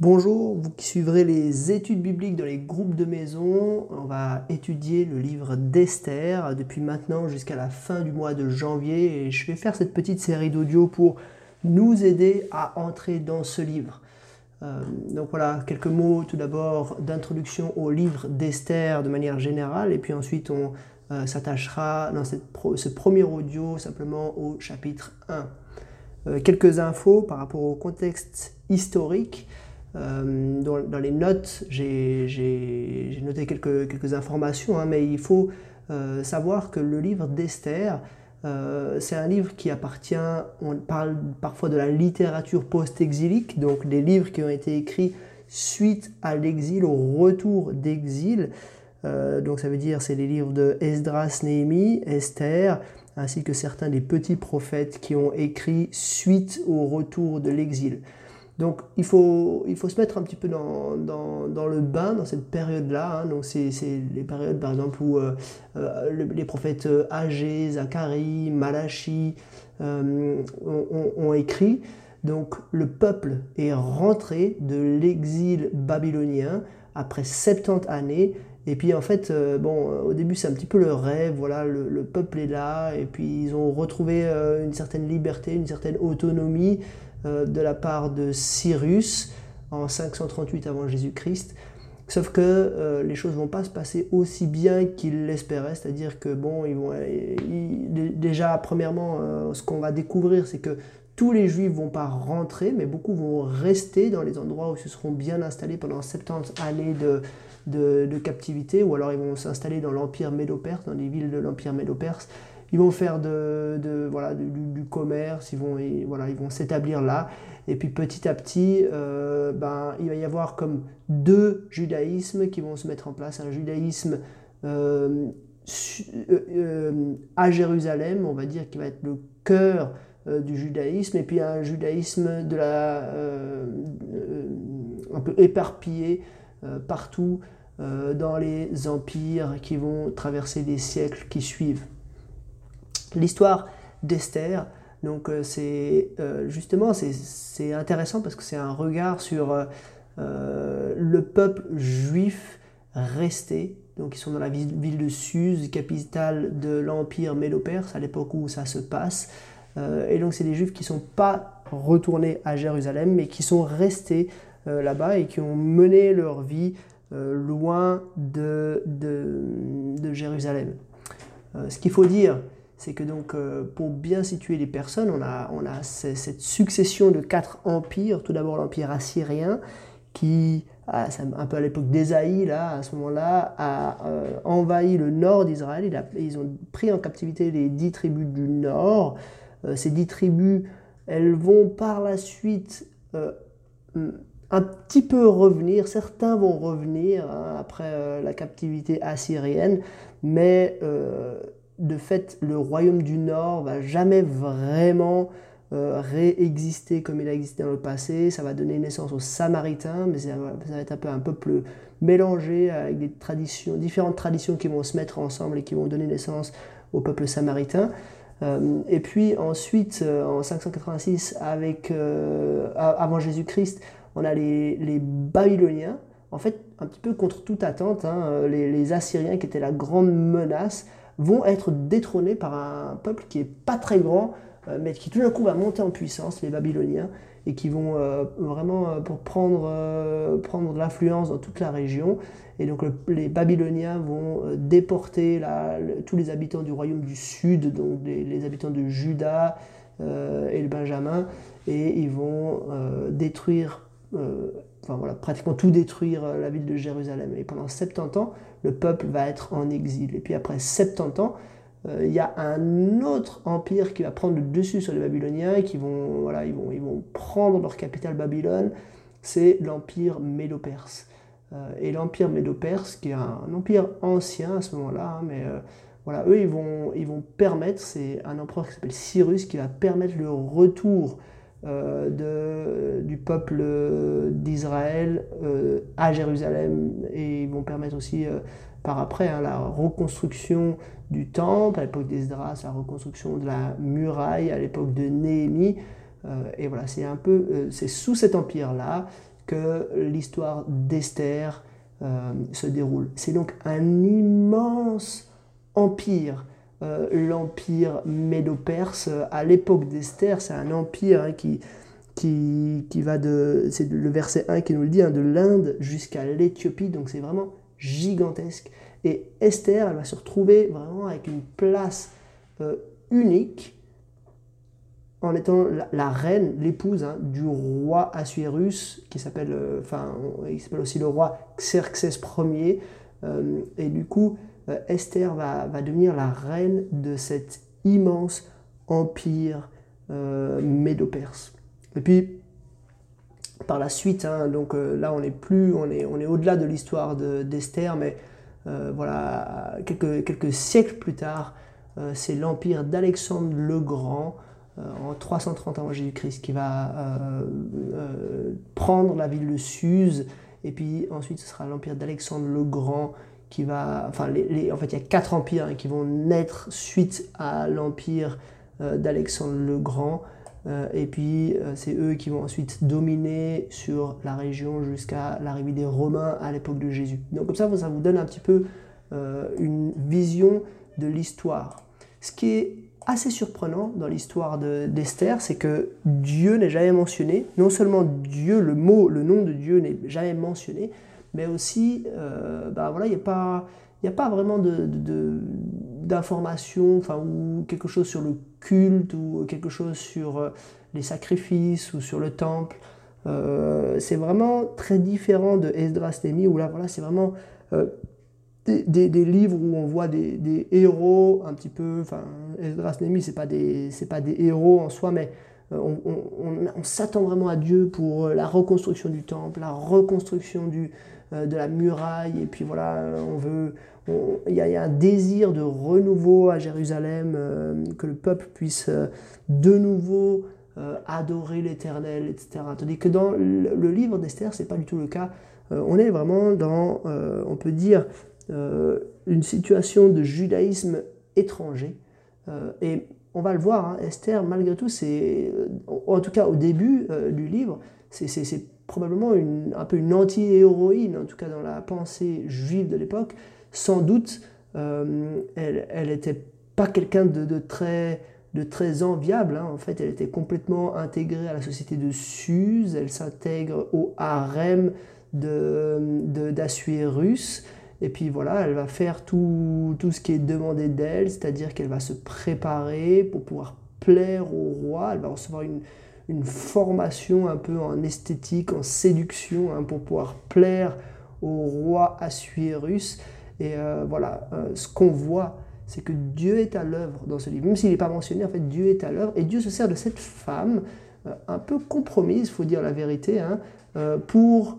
Bonjour, vous qui suivrez les études bibliques dans les groupes de maison, on va étudier le livre d'Esther depuis maintenant jusqu'à la fin du mois de janvier et je vais faire cette petite série d'audio pour nous aider à entrer dans ce livre. Euh, donc voilà, quelques mots tout d'abord d'introduction au livre d'Esther de manière générale et puis ensuite on euh, s'attachera dans ce premier audio simplement au chapitre 1. Euh, quelques infos par rapport au contexte historique. Euh, dans, les notes, j'ai noté quelques, informations, hein, mais il faut euh, savoir que le livre d'Esther, euh, c'est un livre qui appartient, on parle parfois de la littérature post-exilique, donc des livres qui ont été écrits suite à l'exil, au retour d'exil. donc ça veut dire c'est les livres de Esdras, Néhémie, Esther, ainsi que certains des petits prophètes qui ont écrit suite au retour de l'exil. Donc il faut, il faut se mettre un petit peu dans, dans, le bain dans cette période-là. Hein. Donc c'est les périodes par exemple où euh, euh, les prophètes Agé, Zacharie, Malachi euh, ont, ont, écrit. Donc le peuple est rentré de l'exil babylonien après 70 années. Et puis en fait, bon, au début c'est un petit peu le rêve, voilà, le, le, peuple est là, et puis ils ont retrouvé une certaine liberté, une certaine autonomie, euh, de la part de Cyrus en 538 avant Jésus-Christ. Sauf que euh, les choses vont pas se passer aussi bien qu'il l'espérait, c'est-à-dire que bon, ils vont déjà premièrement, euh, ce qu'on va découvrir, c'est que tous les Juifs vont pas rentrer, mais beaucoup vont rester dans les endroits où ils se seront bien installés pendant 70 années de, de, captivité, ou alors ils vont s'installer dans l'empire médo-perse, dans les villes de l'empire médo-perse ils vont faire de, voilà, du, commerce, ils vont, voilà, ils vont s'établir là. Et puis petit à petit, euh, ben, il va y avoir comme deux judaïsmes qui vont se mettre en place. Un judaïsme euh, euh, à Jérusalem, on va dire, qui va être le cœur du judaïsme, et puis un judaïsme de la, un peu éparpillé partout dans les empires qui vont traverser les siècles qui suivent l'histoire d'Esther. Donc euh, c'est euh, justement c'est intéressant parce que c'est un regard sur euh, le peuple juif resté. Donc ils sont dans la ville de Suse, capitale de l'empire médo-perse à l'époque où ça se passe. et donc c'est des juifs qui ne sont pas retournés à Jérusalem mais qui sont restés là-bas et qui ont mené leur vie loin de, de, de Jérusalem. ce qu'il faut dire, c'est que donc euh, pour bien situer les personnes, on a, on a cette succession de quatre empires. Tout d'abord l'empire assyrien qui, un peu à l'époque d'Ésaïe, là, à ce moment-là, a euh, envahi le nord d'Israël. Ils ont pris en captivité les dix tribus du nord. Euh, ces dix tribus, elles vont par la suite un petit peu revenir. Certains vont revenir hein, après la captivité assyrienne, mais de fait, le royaume du Nord va jamais vraiment euh, réexister comme il a existé dans le passé. Ça va donner naissance aux Samaritains, mais ça va, être un peu un peuple mélangé avec des traditions, différentes traditions qui vont se mettre ensemble et qui vont donner naissance au peuple samaritain. Euh, et puis ensuite, euh, en 586, avec, avant Jésus-Christ, on a les, Babyloniens. En fait, un petit peu contre toute attente, hein, les Assyriens qui étaient la grande menace vont être détrônés par un peuple qui est pas très grand, euh, mais qui tout d'un coup va monter en puissance, les Babyloniens, et qui vont euh, vraiment euh, pour prendre, prendre de l'influence dans toute la région. Et donc les Babyloniens vont déporter tous les habitants du royaume du sud, donc les, habitants de Juda et le Benjamin, et ils vont détruire voilà, pratiquement tout détruire la ville de Jérusalem. Et pendant 70 ans, le peuple va être en exil. Et puis après 70 ans, euh, il y a un autre empire qui va prendre le dessus sur les Babyloniens, qui vont, voilà, ils vont, ils vont prendre leur capitale Babylone, c'est l'empire médo-perse. Euh, et l'empire médo-perse, qui est un, empire ancien à ce moment-là, hein, mais euh, voilà, eux, ils vont, ils vont permettre, c'est un empereur qui s'appelle Cyrus, qui va permettre le retour de, du peuple d'Israël à Jérusalem et ils vont permettre aussi par après hein, la reconstruction du temple, à l'époque d'Esdras, la reconstruction de la muraille, à l'époque de Néhémie. Euh, et voilà, c'est un peu, euh, c'est sous cet empire-là que l'histoire d'Esther euh, se déroule. C'est donc un immense empire, euh, l'empire médo-perse. À l'époque d'Esther, c'est un empire hein, qui, qui, qui, va de, c'est le verset 1 qui nous le dit, hein, de l'Inde jusqu'à l'Éthiopie, donc c'est vraiment gigantesque. Et Esther, elle va se retrouver vraiment avec une place euh, unique en étant la, reine, l'épouse hein, du roi Assuérus, qui s'appelle, euh, enfin, il s'appelle aussi le roi Xerxès Ier. Euh, et du coup, Esther va, va, devenir la reine de cet immense empire médo-perse. Et puis, par la suite, hein, donc là, on est plus, on est, on est au-delà de l'histoire d'Esther, mais euh, voilà, quelques, quelques, siècles plus tard, euh, c'est l'empire d'Alexandre le Grand, euh, en 330 avant Jésus-Christ, qui va prendre la ville de Suse, et puis ensuite ce sera l'empire d'Alexandre le Grand qui va, enfin, en fait, il y a quatre empires qui vont naître suite à l'empire d'Alexandre le Grand. Euh, et puis euh, c'est eux qui vont ensuite dominer sur la région jusqu'à l'arrivée des Romains à l'époque de Jésus. Donc comme ça, ça vous donne un petit peu euh, une vision de l'histoire. Ce qui est assez surprenant dans l'histoire d'Esther, c'est que Dieu n'est jamais mentionné. Non seulement Dieu, le mot, le nom de Dieu n'est jamais mentionné, mais aussi, ben voilà, il n'y a pas il a pas vraiment d'informations ou quelque chose sur le culte ou quelque chose sur euh, les sacrifices ou sur le temple. Euh, c'est vraiment très différent de Esdras Némi où là voilà c'est vraiment euh, des, livres où on voit des, héros un petit peu enfin Esdras Némi c'est pas des pas des héros en soi mais on, on s'attend vraiment à Dieu pour la reconstruction du temple la reconstruction du, de la muraille et puis voilà on veut il y, a un désir de renouveau à Jérusalem, euh, que le peuple puisse euh, de nouveau euh, adorer l'Éternel, etc. Tandis que dans le, livre d'Esther, ce n'est pas du tout le cas. on est vraiment dans, on peut dire, une situation de judaïsme étranger. et on va le voir, hein, Esther, malgré tout, c'est, en tout cas au début du livre, c'est probablement un peu une anti-héroïne, en tout cas dans la pensée juive de l'époque, sans doute, euh, elle n'était pas quelqu'un de, très, de très enviable. Hein. En fait, elle était complètement intégrée à la société de Suse. Elle s'intègre au harem d'Assuérus. De, et puis voilà, elle va faire tout, tout ce qui est demandé d'elle, c'est-à-dire qu'elle va se préparer pour pouvoir plaire au roi. Elle va recevoir une, une formation un peu en esthétique, en séduction, hein, pour pouvoir plaire au roi Assuérus. Et euh, voilà, euh, ce qu'on voit, c'est que Dieu est à l'œuvre dans ce livre. Même s'il n'est pas mentionné, en fait, Dieu est à l'œuvre. Et Dieu se sert de cette femme, euh, un peu compromise, il faut dire la vérité, hein, pour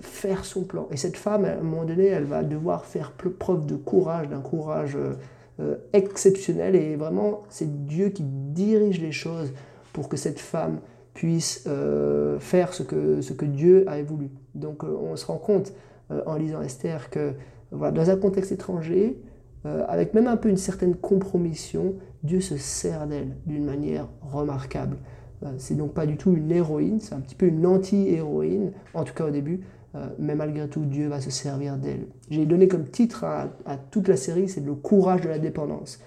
faire son plan. Et cette femme, à un moment donné, elle va devoir faire preuve de courage, d'un courage exceptionnel. Et vraiment, c'est Dieu qui dirige les choses pour que cette femme puisse faire ce que, ce que Dieu avait voulu. Donc on se rend compte en lisant Esther que dans un contexte étranger, euh, avec même un peu une certaine compromission, Dieu se sert d'elle d'une manière remarquable. Euh, c'est donc pas du tout une héroïne, c'est un petit peu une anti-héroïne, en tout cas au début, euh, mais malgré tout, Dieu va se servir d'elle. J'ai donné comme titre à, toute la série, c'est le courage de la dépendance.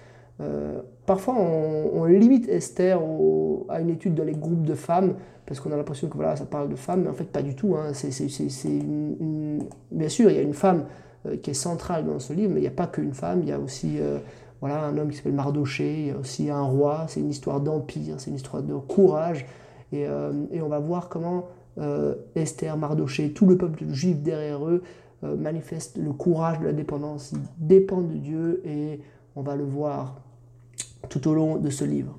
parfois, on, limite Esther à une étude dans les groupes de femmes, parce qu'on a l'impression que voilà, ça parle de femmes, mais en fait, pas du tout. Hein. Bien sûr, il y a une femme euh, qui est centrale dans ce livre, mais il n'y a pas qu'une femme, il y a aussi euh, voilà, un homme qui s'appelle Mardoché, aussi un roi, c'est une histoire d'empire, c'est une histoire de courage, et, euh, on va voir comment Esther, Mardoché, tout le peuple juif derrière eux manifeste le courage de la dépendance, ils dépendent de Dieu, et on va le voir tout au long de ce livre.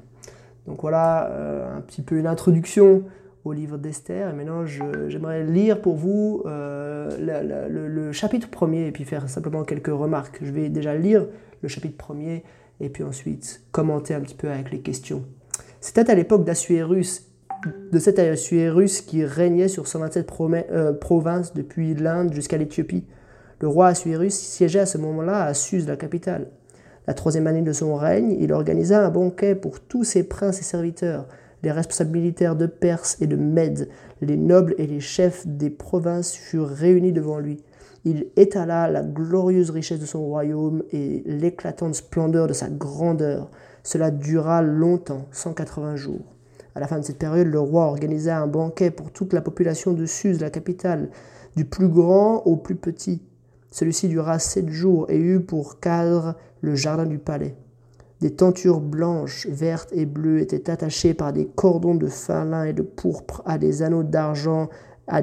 Donc voilà un petit peu une introduction au livre d'Esther. Et maintenant, j'aimerais lire pour vous euh, le, chapitre premier et puis faire simplement quelques remarques. Je vais déjà lire le chapitre premier et puis ensuite commenter un petit peu avec les questions. C'était à l'époque d'Assuérus, de cet Assuérus qui régnait sur 127 euh, provinces depuis l'Inde jusqu'à l'Éthiopie. Le roi Assuérus siégeait à ce moment-là à Suse, la capitale. La troisième année de son règne, il organisa un banquet pour tous ses princes et serviteurs les responsables militaires de Perse et de Mède, les nobles et les chefs des provinces furent réunis devant lui. Il étala la glorieuse richesse de son royaume et l'éclatante splendeur de sa grandeur. Cela dura longtemps, 180 jours. À la fin de cette période, le roi organisa un banquet pour toute la population de Suse, la capitale, du plus grand au plus petit. Celui-ci dura sept jours et eut pour cadre le jardin du palais. Des tentures blanches, vertes et bleues étaient attachées par des cordons de fin lin et de pourpre à des anneaux d'argent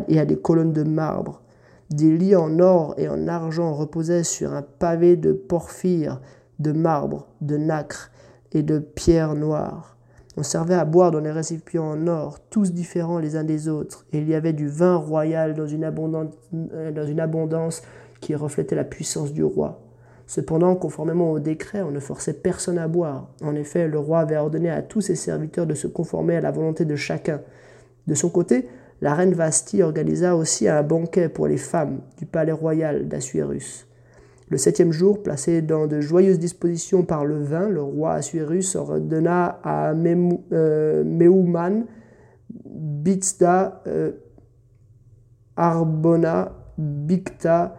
et à des colonnes de marbre. Des lits en or et en argent reposaient sur un pavé de porphyre, de marbre, de nacre et de pierres noires. On servait à boire dans des récipients en or, tous différents les uns des autres, et il y avait du vin royal dans une, euh, dans une abondance qui reflétait la puissance du roi. Cependant, conformément au décret, on ne forçait personne à boire. En effet, le roi avait ordonné à tous ses serviteurs de se conformer à la volonté de chacun. De son côté, la reine Vasti organisa aussi un banquet pour les femmes du palais royal d'Assuérus. Le septième jour, placé dans de joyeuses dispositions par le vin, le roi Assuérus ordonna à euh, Meuman, Bitsda, euh, Arbona, Bicta,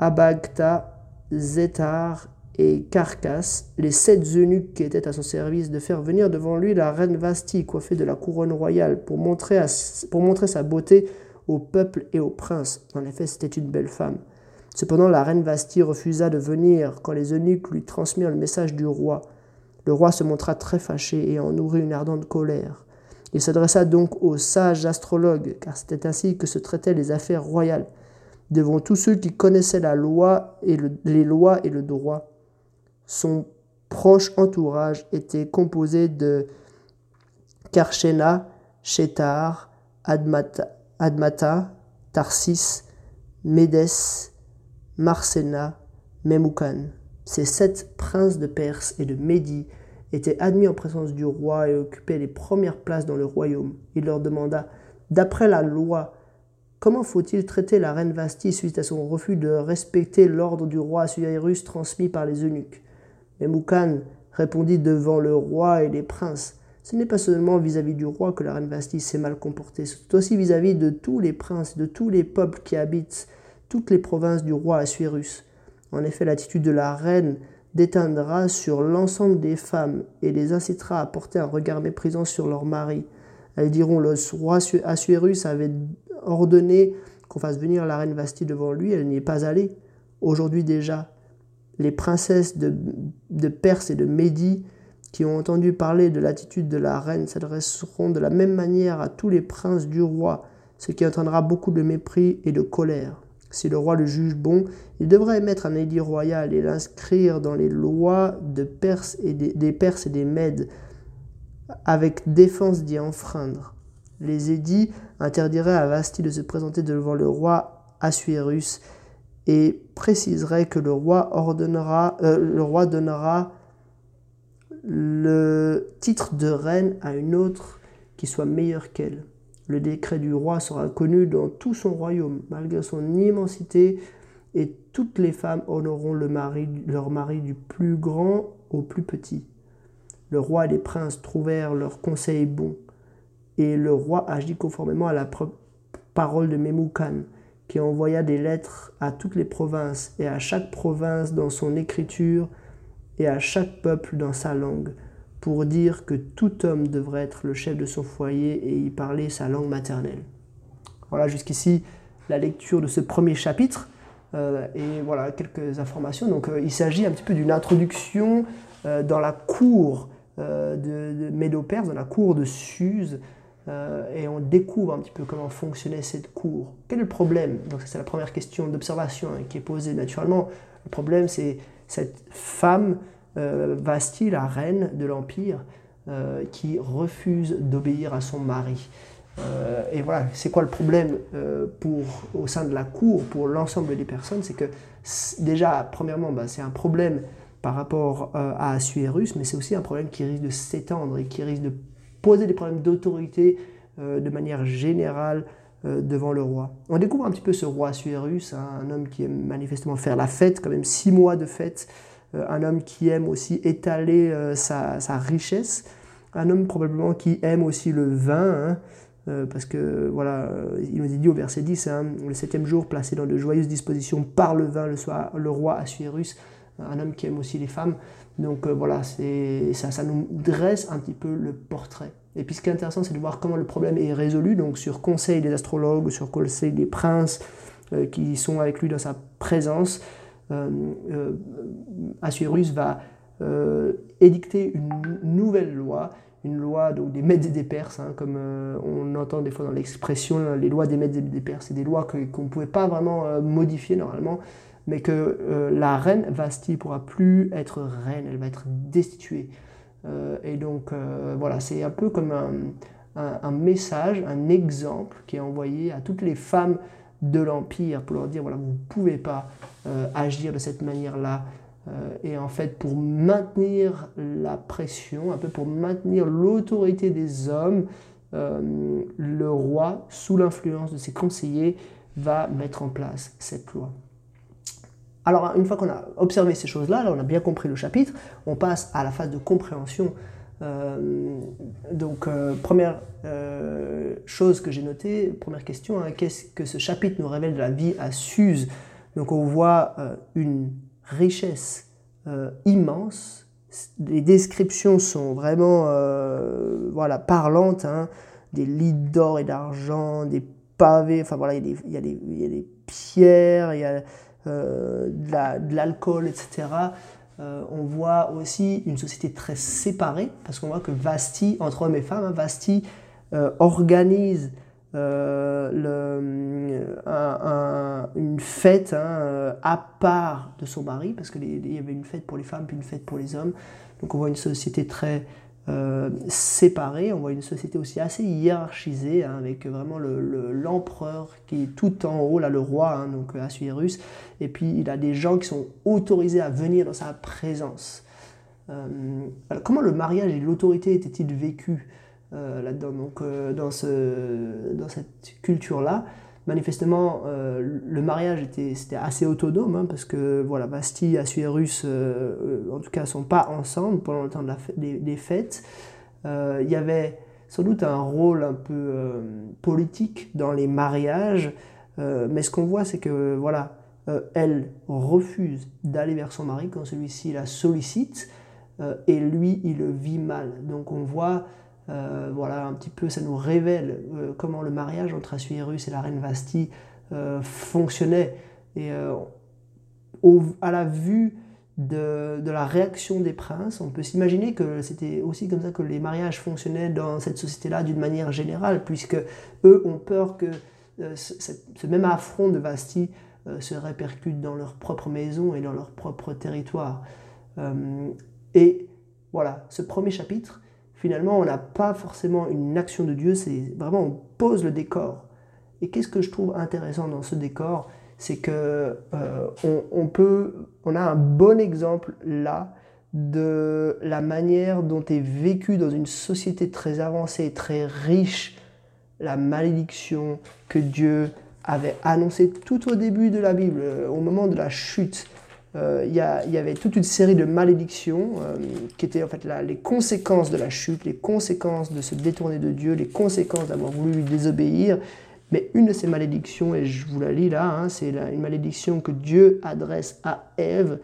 Abagta, Zétar et Carcasse, les sept eunuques qui étaient à son service, de faire venir devant lui la reine Vasti, coiffée de la couronne royale, pour montrer, pour montrer sa beauté au peuple et aux princes. En effet, c'était une belle femme. Cependant, la reine Vasti refusa de venir quand les eunuques lui transmirent le message du roi. Le roi se montra très fâché et en nourrit une ardente colère. Il s'adressa donc aux sages astrologues, car c'était ainsi que se traitaient les affaires royales devant tous ceux qui connaissaient la loi et les lois et le droit. Son proche entourage était composé de Karshena, Shetar, Admata, Admata Tarsis, Médès, Marsena, Memoukan. Ces sept princes de Perse et de Médie étaient admis en présence du roi et occupaient les premières places dans le royaume. Il leur demanda, d'après la loi, Comment faut-il traiter la reine Vasti suite à son refus de respecter l'ordre du roi Assuérus transmis par les eunuques? Mais répondit devant le roi et les princes Ce n'est pas seulement vis-à-vis du roi que la reine Vasti s'est mal comportée, c'est aussi vis-à-vis de tous les princes, de tous les peuples qui habitent toutes les provinces du roi Assuérus. En effet, l'attitude de la reine déteindra sur l'ensemble des femmes et les incitera à porter un regard méprisant sur leur mari. Elles diront le roi Assuérus avait ordonné qu'on fasse venir la reine Vasti devant lui, elle n'y est pas allée. Aujourd'hui déjà, les princesses de, Perse et de Médie qui ont entendu parler de l'attitude de la reine s'adresseront de la même manière à tous les princes du roi, ce qui entraînera beaucoup de mépris et de colère. Si le roi le juge bon, il devrait émettre un édit royal et l'inscrire dans les lois de Perse et des Perses et des Mèdes, avec défense d'y enfreindre. Les édits interdiraient à Vasti de se présenter devant le roi Assuérus et préciserait que le roi ordonnera, euh, le roi donnera le titre de reine à une autre qui soit meilleure qu'elle. Le décret du roi sera connu dans tout son royaume, malgré son immensité, et toutes les femmes honoreront leur mari du plus grand au plus petit. Le roi et les princes trouvèrent leur conseil bon. Et le roi agit conformément à la parole de Memoukan, qui envoya des lettres à toutes les provinces, et à chaque province dans son écriture, et à chaque peuple dans sa langue, pour dire que tout homme devrait être le chef de son foyer et y parler sa langue maternelle. Voilà jusqu'ici la lecture de ce premier chapitre. Euh, et voilà quelques informations. Donc euh, il s'agit un petit peu d'une introduction euh, dans la cour de, de Médo-Perse, dans la cour de Suse, euh, et on découvre un petit peu comment fonctionnait cette cour. Quel est le problème? Donc c'est la première question d'observation hein, qui est posée naturellement. Le problème c'est cette femme euh, Vasti, la reine de l'Empire, euh, qui refuse d'obéir à son mari. et voilà, c'est quoi le problème pour, au sein de la cour, pour l'ensemble des personnes? C'est que déjà, premièrement, bah, c'est un problème par rapport à Assuérus, mais c'est aussi un problème qui risque de s'étendre et qui risque de poser des problèmes d'autorité euh, de manière générale euh, devant le roi. On découvre un petit peu ce roi Suérus, hein, un homme qui aime manifestement faire la fête, quand même six mois de fête, euh, un homme qui aime aussi étaler sa, richesse. un homme probablement qui aime aussi le vin, hein, parce que voilà, il nous est dit au verset 10, hein, le septième jour placé dans de joyeuses dispositions par le vin, le, soir, le roi Assuérus, un homme qui aime aussi les femmes. Donc euh, voilà, ça, ça nous dresse un petit peu le portrait. Et puis ce qui est intéressant, c'est de voir comment le problème est résolu, donc sur conseil des astrologues, sur conseil des princes euh, qui sont avec lui dans sa présence. Assuérus va édicter une nouvelle loi une loi des Mèdes et des Perses, hein, comme euh, on entend des fois dans l'expression, euh, les lois des Mèdes et des Perses, c'est des lois qu'on ne pouvait pas vraiment euh, modifier normalement, mais que la reine Vasti pourra plus être reine, elle va être destituée. et donc voilà, c'est un peu comme un, message, un exemple qui est envoyé à toutes les femmes de l'Empire pour leur dire, voilà, vous ne pouvez pas agir de cette manière-là, euh, et en fait, pour maintenir la pression, un peu pour maintenir l'autorité des hommes, euh, le roi, sous l'influence de ses conseillers, va mettre en place cette loi. Alors, une fois qu'on a observé ces choses-là, là, on a bien compris le chapitre, on passe à la phase de compréhension. Euh, donc, première chose que j'ai notée, première question, hein, qu'est-ce que ce chapitre nous révèle de la vie à Suse? Donc, on voit une richesse euh, immense. Les descriptions sont vraiment euh, voilà, parlantes. Hein. Des lits d'or et d'argent, des pavés, enfin voilà, il y, a des, pierres, il y a euh, de l'alcool, etc. on voit aussi une société très séparée, parce qu'on voit que Vasti, entre hommes et femmes, hein, Vasti organise euh, le, une fête hein, euh, à part de son mari, parce qu'il y avait une fête pour les femmes puis une fête pour les hommes. Donc on voit une société très euh, séparée, on voit une société aussi assez hiérarchisée, hein, avec vraiment l'empereur le, qui est tout en haut, là le roi, hein, donc Assuérus, et puis il a des gens qui sont autorisés à venir dans sa présence. comment le mariage et l'autorité étaient-ils vécus euh, là-dedans. Donc, euh, dans, ce, dans cette culture-là, manifestement, euh, le mariage était, assez autonome, hein, parce que voilà, Bastille, Assuérus, en tout cas, sont pas ensemble pendant le temps de la des, fêtes. Il y avait sans doute un rôle un peu politique dans les mariages, mais ce qu'on voit, c'est que voilà, elle refuse d'aller vers son mari quand celui-ci la sollicite, et lui, il le vit mal. Donc on voit euh, voilà, un petit peu, ça nous révèle euh, comment le mariage entre Assuérus et la reine Vasti euh, fonctionnait. Et à la vue de, la réaction des princes, on peut s'imaginer que c'était aussi comme ça que les mariages fonctionnaient dans cette société-là d'une manière générale, puisque eux ont peur que ce, même affront de Vasti se répercute dans leur propre maison et dans leur propre territoire. et voilà, ce premier chapitre finalement, on n'a pas forcément une action de Dieu, c'est vraiment on pose le décor. Et qu'est-ce que je trouve intéressant dans ce décor C'est que euh, on, a un bon exemple là de la manière dont est vécue dans une société très avancée, très riche, la malédiction que Dieu avait annoncée tout au début de la Bible, au moment de la chute. Euh, il y, avait toute une série de malédictions euh, qui étaient en fait les conséquences de la chute, les conséquences de se détourner de Dieu, les conséquences d'avoir voulu lui désobéir. Mais une de ces malédictions, et je vous la lis là, hein, c'est une malédiction que Dieu adresse à Ève.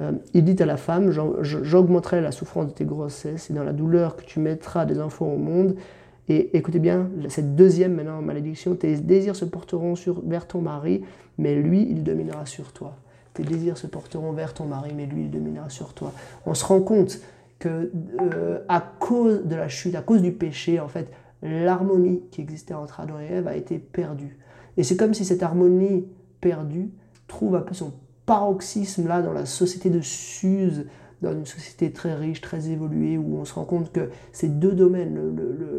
Euh, il dit à la femme, j'augmenterai la souffrance de tes grossesses et dans la douleur que tu mettras des enfants au monde. Et écoutez bien, cette deuxième maintenant malédiction, tes désirs se porteront sur, vers ton mari, mais lui, il dominera sur toi tes désirs se porteront vers ton mari, mais lui, il dominera sur toi. On se rend compte que euh, à cause de la chute, à cause du péché, en fait, l'harmonie qui existait entre Adam et Ève a été perdue. Et c'est comme si cette harmonie perdue trouve un peu son paroxysme là dans la société de Suse, dans une société très riche, très évoluée, où on se rend compte que ces deux domaines,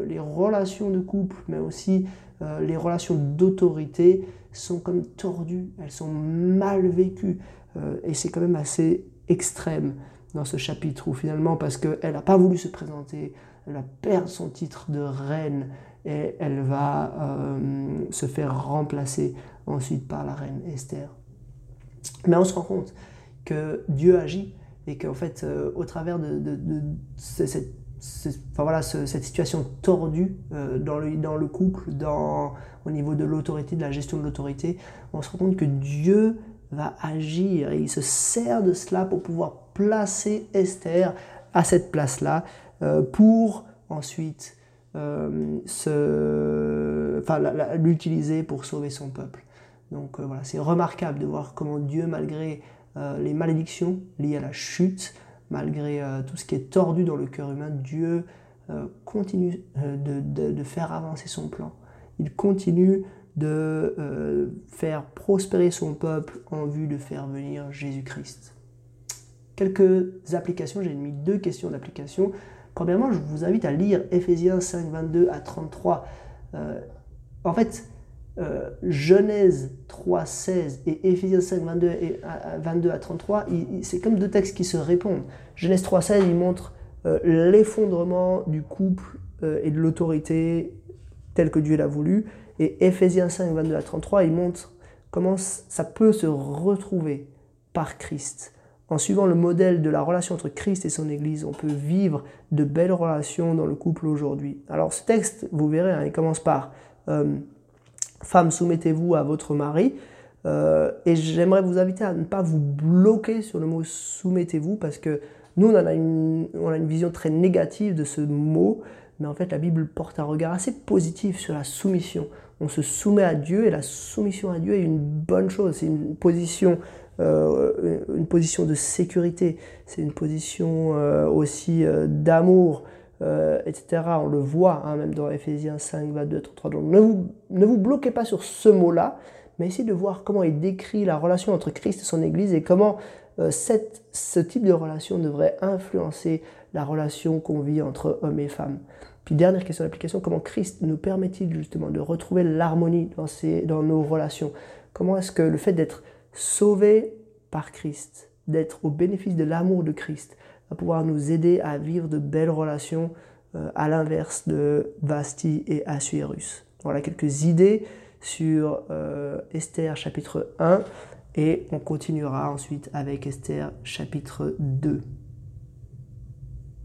les relations de couple, mais aussi euh, les relations d'autorité, sont comme tordues, elles sont mal vécues. Euh, et c'est quand même assez extrême dans ce chapitre où finalement, parce qu'elle n'a pas voulu se présenter, elle va perdre son titre de reine et elle va euh, se faire remplacer ensuite par la reine Esther. Mais on se rend compte que Dieu agit et qu'en fait, euh, au travers de, cette enfin voilà, cette situation tordue dans, le, dans le couple, dans, au niveau de l'autorité, de la gestion de l'autorité, on se rend compte que Dieu va agir et il se sert de cela pour pouvoir placer Esther à cette place-là pour ensuite l'utiliser pour sauver son peuple. Donc voilà, c'est remarquable de voir comment Dieu, malgré les malédictions liées à la chute, malgré euh, tout ce qui est tordu dans le cœur humain, Dieu euh, continue euh, de, faire avancer son plan. Il continue de faire prospérer son peuple en vue de faire venir Jésus-Christ. Quelques applications, j'ai mis deux questions d'application. Premièrement, je vous invite à lire Ephésiens 5, 22 à 33. en fait, euh, Genèse 3, 16 et Éphésiens 5, 22, et, à, 22 à 33, c'est comme deux textes qui se répondent. Genèse 3, 16, il montre euh, l'effondrement du couple euh, et de l'autorité tel que Dieu l'a voulu. Et Éphésiens 5, 22 à 33, il montre comment ça peut se retrouver par Christ. En suivant le modèle de la relation entre Christ et son Église, on peut vivre de belles relations dans le couple aujourd'hui. Alors ce texte, vous verrez, hein, il commence par Femmes, soumettez-vous à votre mari. Euh, et j'aimerais vous inviter à ne pas vous bloquer sur le mot soumettez-vous parce que nous, on, a une, on a une vision très négative de ce mot, mais en fait, la Bible porte un regard assez positif sur la soumission. On se soumet à Dieu et la soumission à Dieu est une bonne chose. C'est une position, euh, une position de sécurité, c'est une position euh, aussi d'amour. Euh, etc. On le voit hein, même dans Ephésiens 5, 22, 33. Donc ne vous, ne vous bloquez pas sur ce mot-là, mais essayez de voir comment il décrit la relation entre Christ et son Église et comment euh, cette, ce type de relation devrait influencer la relation qu'on vit entre hommes et femmes. Puis dernière question d'application, comment Christ nous permet-il justement de retrouver l'harmonie dans, dans nos relations? Comment est-ce que le fait d'être sauvé par Christ, d'être au bénéfice de l'amour de Christ, va pouvoir nous aider à vivre de belles relations euh, à l'inverse de Vasti et Assuérus. Voilà quelques idées sur euh, Esther chapitre 1 et on continuera ensuite avec Esther chapitre 2.